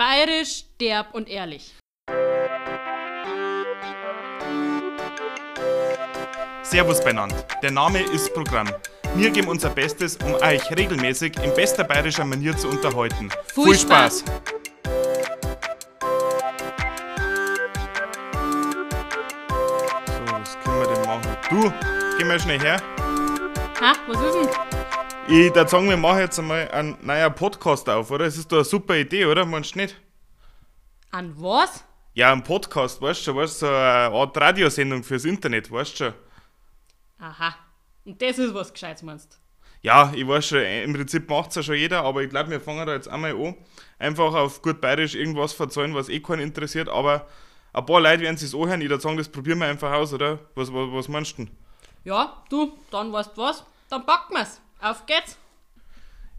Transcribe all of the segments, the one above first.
Bayerisch, derb und ehrlich. Servus benannt. Der Name ist Programm. Wir geben unser Bestes, um euch regelmäßig in bester bayerischer Manier zu unterhalten. Viel Spaß. So, was können wir denn machen? Du, geh mal schnell her. Ha, was ist denn? Ich würde sagen, wir machen jetzt einmal einen neuen Podcast auf, oder? Das ist doch eine super Idee, oder? Meinst du nicht? An was? Ja, ein Podcast, weißt du schon, weißt du, so eine Art Radiosendung fürs Internet, weißt du schon. Aha. Und das ist was Gescheites, meinst Ja, ich weiß schon, im Prinzip macht es ja schon jeder, aber ich glaube, wir fangen da jetzt einmal an. Einfach auf gut bayerisch irgendwas verzeihen, was eh keinen interessiert, aber ein paar Leute werden sich anhören. Ich würde sagen, das probieren wir einfach aus, oder? Was, was, was meinst du denn? Ja, du, dann weißt du was? Dann packen wir's. Auf geht's.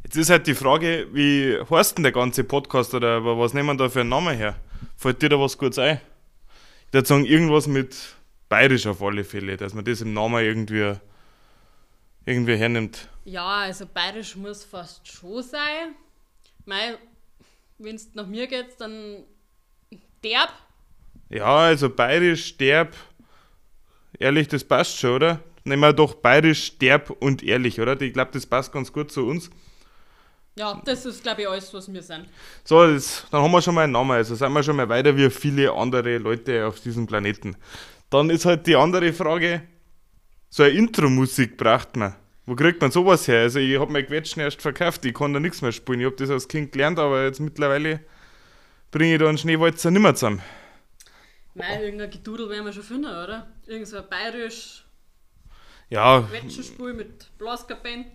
Jetzt ist halt die Frage, wie heißt denn der ganze Podcast oder was nehmen wir da für einen Namen her? Fällt dir da was Gutes ein? Ich würde sagen, irgendwas mit bayerisch auf alle Fälle, dass man das im Namen irgendwie, irgendwie hernimmt. Ja, also bayerisch muss fast schon sein. Mei, wenn's nach mir geht, dann derb. Ja, also bayerisch, derb, ehrlich, das passt schon, oder? Nehmen wir doch bayerisch, derb und ehrlich, oder? Ich glaube, das passt ganz gut zu uns. Ja, das ist, glaube ich, alles, was wir sind. So, das, dann haben wir schon mal einen Namen, also sind wir schon mal weiter wie viele andere Leute auf diesem Planeten. Dann ist halt die andere Frage, so eine Intro-Musik braucht man. Wo kriegt man sowas her? Also ich habe mein Quetschen erst verkauft, ich kann da nichts mehr spielen. Ich habe das als Kind gelernt, aber jetzt mittlerweile bringe ich da einen Schneewalzer nimmer zusammen. Mei, irgendein Gedudel werden wir schon finden, oder? Irgend so ein bayerisch Ja, Quetschenspiel mit Blaskapellen.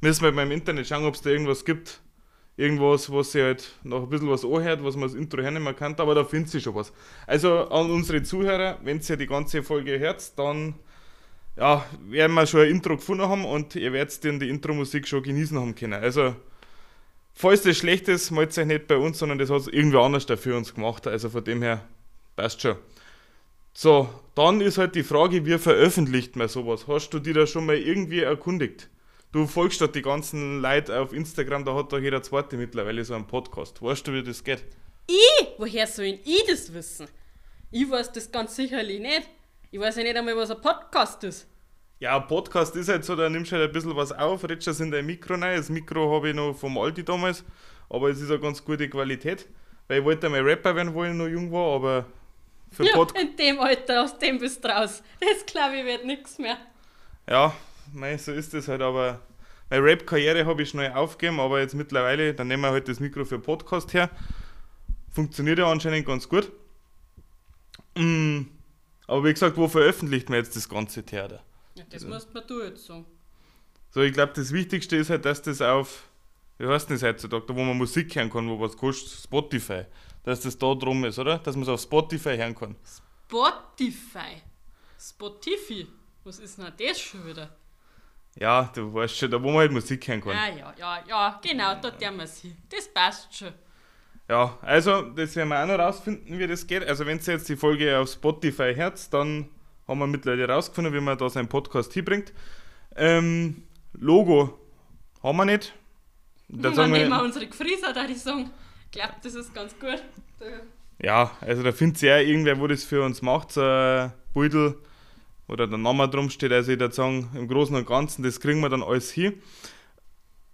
müssen wir mal im Internet schauen, ob es da irgendwas gibt. Irgendwas, was sich halt noch ein bisschen was anhört, was man als Intro hernehmen kann, aber da findet sich schon was. Also an unsere Zuhörer, wenn ihr die ganze Folge hört, dann ja, werden wir schon ein Intro gefunden haben und ihr werdet dann die Intro-Musik schon genießen haben können. Also, falls das schlecht ist, meldet euch nicht bei uns, sondern das hat irgendwer anders da für uns gemacht. Also von dem her passt schon. So, dann ist halt die Frage, wie veröffentlicht man sowas? Hast du dir da schon mal irgendwie erkundigt? Du folgst doch die ganzen Leute auf Instagram, da hat doch jeder zweite mittlerweile so einen Podcast. Weißt du, wie das geht? Ich? Woher soll ich das wissen? Ich weiß das ganz sicherlich nicht. Ich weiß ja nicht einmal, was ein Podcast ist. Ja, ein Podcast ist halt so, da nimmst du halt ein bisschen was auf, redest das in dein Mikro rein. Das Mikro habe ich noch vom Alti damals, aber es ist eine ganz gute Qualität. Weil ich wollte einmal Rapper werden, wo ich noch jung war, aber für Ja, Podcast. in dem Alter, aus dem bist du raus. Das glaube ich wird nichts mehr. Ja, mei, so ist es halt, aber meine Rap-Karriere habe ich schnell aufgegeben, aber jetzt mittlerweile, dann nehmen wir halt das Mikro für Podcast her. Funktioniert ja anscheinend ganz gut. Mm, aber wie gesagt, wo veröffentlicht man jetzt das ganze Theater? Ja, das musst mir du jetzt sagen. So, ich glaube, das Wichtigste ist halt, dass das auf, wie heißt denn das heutzutage, da wo man Musik hören kann, wo was kostet, Spotify. Dass das da drum ist, oder? Dass man es auf Spotify hören kann. Spotify. Spotify. Was ist denn das schon wieder? Ja, du weißt schon, da wo man halt Musik hören kann. Ja, ja, ja, ja, genau, da tun wir hin. Das passt schon. Ja, also das werden wir auch noch rausfinden, wie das geht. Also wenn ihr jetzt die Folge auf Spotify hört, dann haben wir mittlerweile rausgefunden, wie man da seinen Podcast hinbringt. Ähm, Logo haben wir nicht. Da Dann sagen nehmen wir wir, unsere Gefrieser, da ich sagen. Ich glaube, das ist ganz gut. Ja, also da findet sich auch irgendwer, wo das für uns macht, so ein Beutel oder der Name drum steht. Also ich würde sagen, im Großen und Ganzen, das kriegen wir dann alles hin.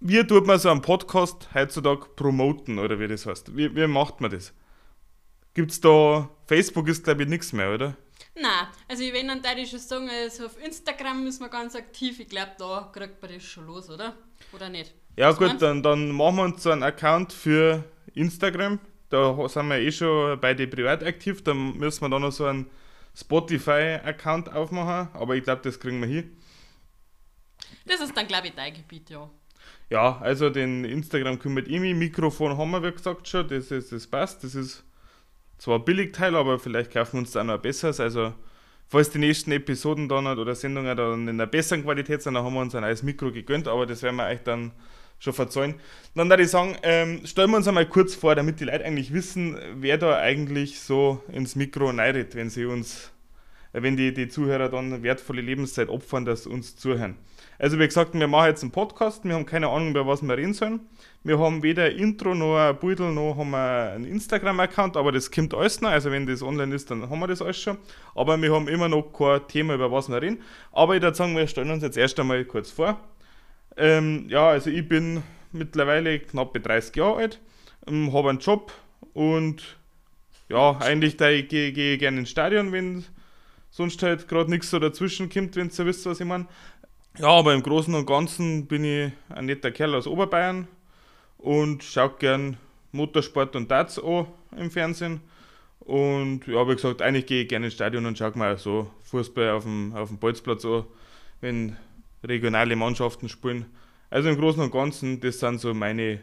Wie tut man so einen Podcast heutzutage promoten, oder wie das heißt? Wie, wie macht man das? Gibt's da, Facebook ist glaube ich nichts mehr, oder? Nein, also ich wenn dann da ich schon sagen, also auf Instagram müssen wir ganz aktiv. Ich glaube, da kriegt man das schon los, oder? Oder nicht? Ja Was gut, meinst dann, dann machen wir uns so einen Account für Instagram. Da sind wir eh schon beide privat aktiv. Dann müssen wir da noch so einen Spotify-Account aufmachen. Aber ich glaube, das kriegen wir hin. Das ist dann, glaube ich, dein Gebiet, ja. Ja, also den Instagram kümmert ich mich. Mikrofon haben wir, wie gesagt, schon. Das, ist, das passt. Das ist zwar ein Billigteil, aber vielleicht kaufen wir uns da noch ein besseres. Also, falls die nächsten Episoden dann oder Sendungen dann in einer besseren Qualität sind, dann haben wir uns ein neues Mikro gegönnt. Aber das werden wir euch dann schon verzeihen. Dann würde ich sagen, ähm, stellen wir uns einmal kurz vor, damit die Leute eigentlich wissen, wer da eigentlich so ins Mikro neidet, wenn sie uns, äh, wenn die, die Zuhörer dann wertvolle Lebenszeit opfern, dass sie uns zuhören. Also wie gesagt, wir machen jetzt einen Podcast, wir haben keine Ahnung, über was wir reden sollen. Wir haben weder Intro noch ein Beutel noch haben wir einen Instagram-Account, aber das kommt alles noch. Also wenn das online ist, dann haben wir das alles schon. Aber wir haben immer noch kein Thema, über was wir reden. Aber ich würde sagen, wir stellen uns jetzt erst einmal kurz vor. Ähm, ja, also ich bin mittlerweile knapp 30 Jahre alt, ähm, habe einen Job und ja, eigentlich da gehe geh gerne ins Stadion, wenn sonst halt gerade nichts so dazwischen kommt, wenn ihr wisst, was ich meine. Ja, aber im Großen und Ganzen bin ich ein netter Kerl aus Oberbayern und schaue gern Motorsport und Darts an im Fernsehen. Und ja, wie gesagt, eigentlich gehe ich gerne ins Stadion und schaue mal so Fußball auf dem, auf dem Bolzplatz an, wenn regionale Mannschaften spielen. Also im Großen und Ganzen, das sind so meine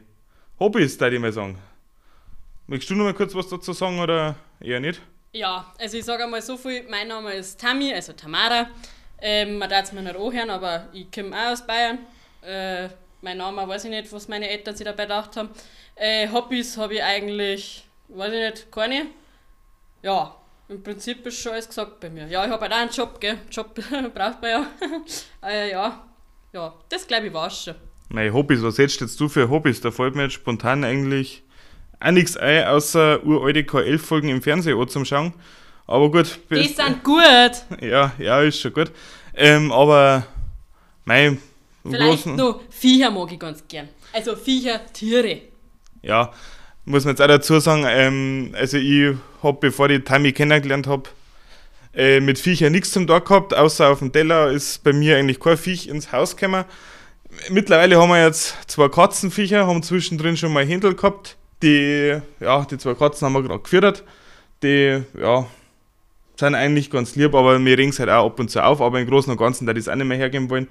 Hobbys, würde ich mal sagen. Möchtest du noch mal kurz was dazu sagen oder eher nicht? Ja, also ich sage einmal so viel, mein Name ist Tammy, also Tamara. Ähm, man darf es mir nicht anhören, aber ich komme auch aus Bayern. Äh, mein Name weiß ich nicht, was meine Eltern sich dabei gedacht haben. Äh, Hobbys habe ich eigentlich, weiß ich nicht, keine. Ja, im Prinzip ist schon alles gesagt bei mir. Ja, ich habe halt auch einen Job, gell? Job braucht man ja. äh, ja. ja, das glaube ich war schon. Meine Hobbys, was hättest jetzt du für Hobbys? Da fällt mir jetzt spontan eigentlich auch nichts ein, außer uralte K11-Folgen im Fernsehen zum Schauen. Aber gut. Die sind gut. Ja, ja, ist schon gut. Ähm, aber, mein. Vielleicht noch Viecher mag ich ganz gern. Also Viecher, Tiere. Ja, muss man jetzt auch dazu sagen, ähm, also ich habe, bevor ich Tammy kennengelernt habe, äh, mit Viecher nichts zum Tag gehabt, außer auf dem Teller ist bei mir eigentlich kein Viech ins Haus gekommen. Mittlerweile haben wir jetzt zwei Katzenviecher, haben zwischendrin schon mal Händel gehabt. Die, ja, die zwei Katzen haben wir gerade gefüttert. Die, ja, sind eigentlich ganz lieb, aber mir regen es halt auch ab und zu auf. Aber im Großen und Ganzen, da die es auch nicht mehr hergeben wollen.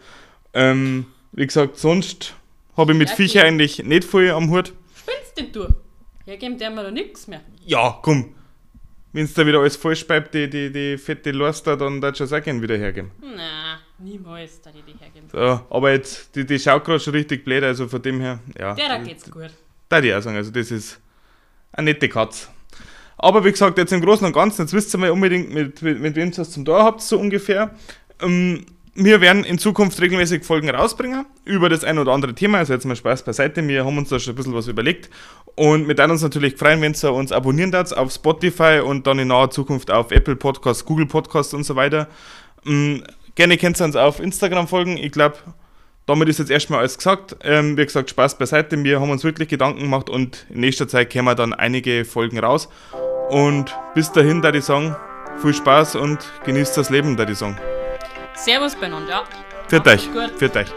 Ähm, wie gesagt, sonst habe ich mit ja, Viecher eigentlich nicht viel am Hut. Spinnst denn du? Hergeben der mir da nichts mehr. Ja, komm. Wenn es da wieder alles falsch bleibt, die, die, die fette Lorster, dann darfst du es auch gerne wieder hergeben. Nein, niemals da die die hergeben. So, aber jetzt, die, die schaut gerade schon richtig blöd, also von dem her, ja. Der, da geht's gut. Da die auch sagen, also das ist eine nette Katze. Aber wie gesagt, jetzt im Großen und Ganzen, jetzt wisst ihr mal unbedingt, mit, mit, mit wem ihr es zum Tor habt, so ungefähr. Ähm, wir werden in Zukunft regelmäßig Folgen rausbringen über das ein oder andere Thema. Also jetzt mal Spaß beiseite. Wir haben uns da schon ein bisschen was überlegt. Und wir würden uns natürlich freuen, wenn ihr uns abonnieren darf auf Spotify und dann in naher Zukunft auf Apple Podcasts, Google Podcasts und so weiter. Ähm, gerne könnt ihr uns auf Instagram folgen. Ich glaube, damit ist jetzt erstmal alles gesagt. Ähm, wie gesagt, Spaß beiseite. Wir haben uns wirklich Gedanken gemacht und in nächster Zeit kommen dann einige Folgen raus. Und bis dahin, da ich sagen, viel Spaß und genießt das Leben, da ich sagen. Servus beieinander, ja. Für euch. Für euch.